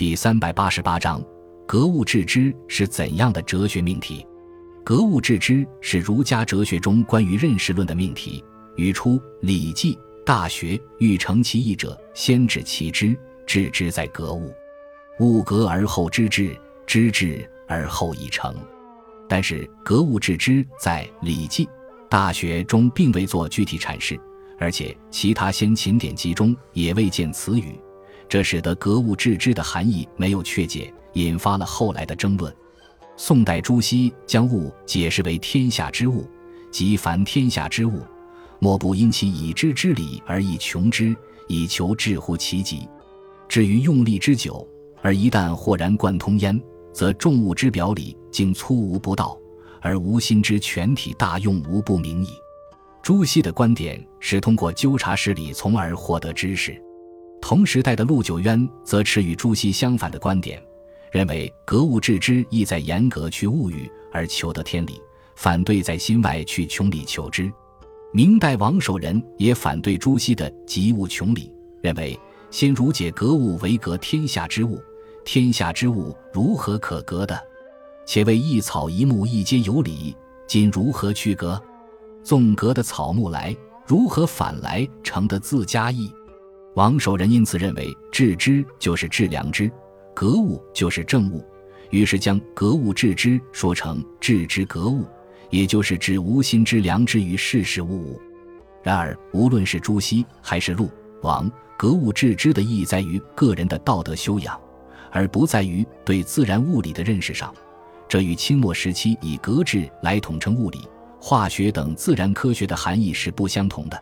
第三百八十八章：格物致知是怎样的哲学命题？格物致知是儒家哲学中关于认识论的命题。语出《礼记·大学》：“欲成其义者，先致其知。致知在格物，物格而后知之，知之而后已成。”但是，格物致知在《礼记·大学》中并未做具体阐释，而且其他先秦典籍中也未见此语，这使得格物致知的含义没有确解，引发了后来的争论。宋代朱熹将物解释为天下之物，即凡天下之物。莫不因其已知之理而以穷之，以求至乎其极。至于用力之久，而一旦豁然贯通焉，则众物之表里竟粗无不到，而无心之全体大用无不明矣。朱熹的观点是通过纠察事理，从而获得知识。同时代的陆九渊则持与朱熹相反的观点，认为格物致知意在严格去物欲而求得天理，反对在心外去穷理求知。明代王守仁也反对朱熹的极物穷理，认为先儒解格物为格天下之物，天下之物如何可格的？且为一草一木一皆有理，今如何去格？纵格的草木来，如何反来成的自家意？王守仁因此认为，致知就是致良知，格物就是正物，于是将格物致知说成致知格物。也就是指无心之良知于世事物物。然而，无论是朱熹还是陆王，格物致知的意义在于个人的道德修养，而不在于对自然物理的认识上。这与清末时期以格致来统称物理、化学等自然科学的含义是不相同的。